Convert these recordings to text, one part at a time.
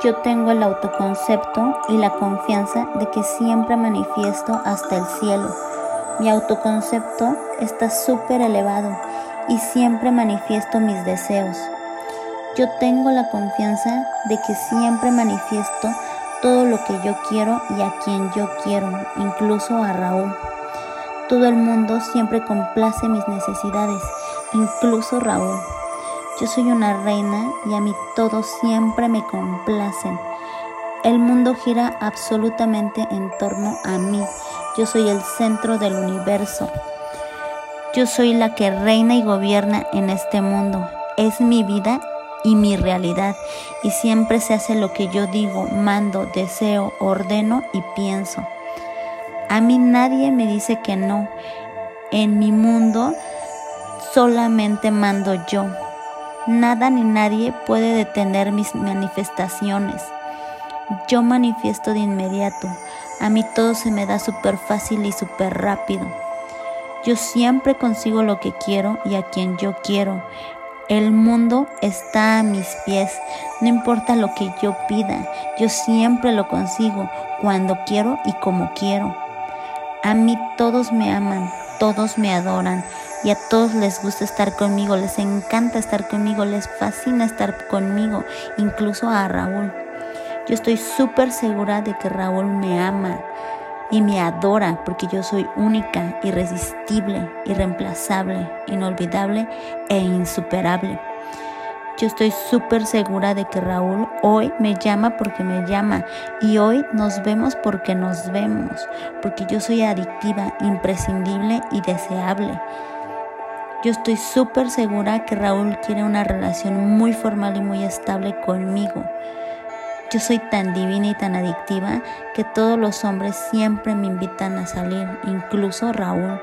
Yo tengo el autoconcepto y la confianza de que siempre manifiesto hasta el cielo. Mi autoconcepto está súper elevado y siempre manifiesto mis deseos. Yo tengo la confianza de que siempre manifiesto todo lo que yo quiero y a quien yo quiero, incluso a Raúl. Todo el mundo siempre complace mis necesidades, incluso Raúl. Yo soy una reina y a mí todos siempre me complacen. El mundo gira absolutamente en torno a mí. Yo soy el centro del universo. Yo soy la que reina y gobierna en este mundo. Es mi vida y mi realidad. Y siempre se hace lo que yo digo, mando, deseo, ordeno y pienso. A mí nadie me dice que no. En mi mundo solamente mando yo. Nada ni nadie puede detener mis manifestaciones. Yo manifiesto de inmediato. A mí todo se me da súper fácil y súper rápido. Yo siempre consigo lo que quiero y a quien yo quiero. El mundo está a mis pies. No importa lo que yo pida, yo siempre lo consigo cuando quiero y como quiero. A mí todos me aman, todos me adoran y a todos les gusta estar conmigo, les encanta estar conmigo, les fascina estar conmigo, incluso a Raúl. Yo estoy súper segura de que Raúl me ama y me adora porque yo soy única, irresistible, irreemplazable, inolvidable e insuperable. Yo estoy súper segura de que Raúl hoy me llama porque me llama y hoy nos vemos porque nos vemos, porque yo soy adictiva, imprescindible y deseable. Yo estoy súper segura que Raúl quiere una relación muy formal y muy estable conmigo. Yo soy tan divina y tan adictiva que todos los hombres siempre me invitan a salir, incluso Raúl.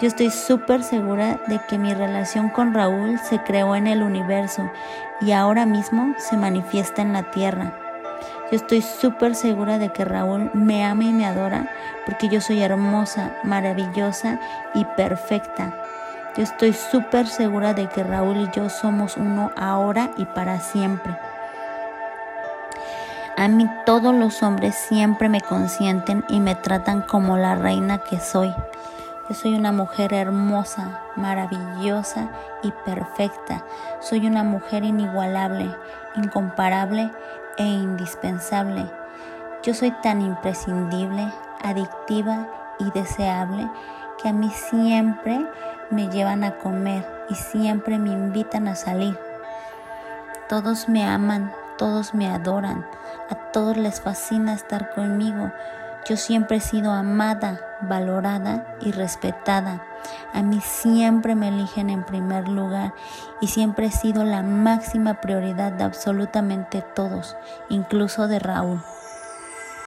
Yo estoy súper segura de que mi relación con Raúl se creó en el universo y ahora mismo se manifiesta en la tierra. Yo estoy súper segura de que Raúl me ama y me adora porque yo soy hermosa, maravillosa y perfecta. Yo estoy súper segura de que Raúl y yo somos uno ahora y para siempre. A mí todos los hombres siempre me consienten y me tratan como la reina que soy. Yo soy una mujer hermosa, maravillosa y perfecta. Soy una mujer inigualable, incomparable e indispensable. Yo soy tan imprescindible, adictiva y deseable que a mí siempre me llevan a comer y siempre me invitan a salir. Todos me aman, todos me adoran, a todos les fascina estar conmigo. Yo siempre he sido amada, valorada y respetada. A mí siempre me eligen en primer lugar y siempre he sido la máxima prioridad de absolutamente todos, incluso de Raúl.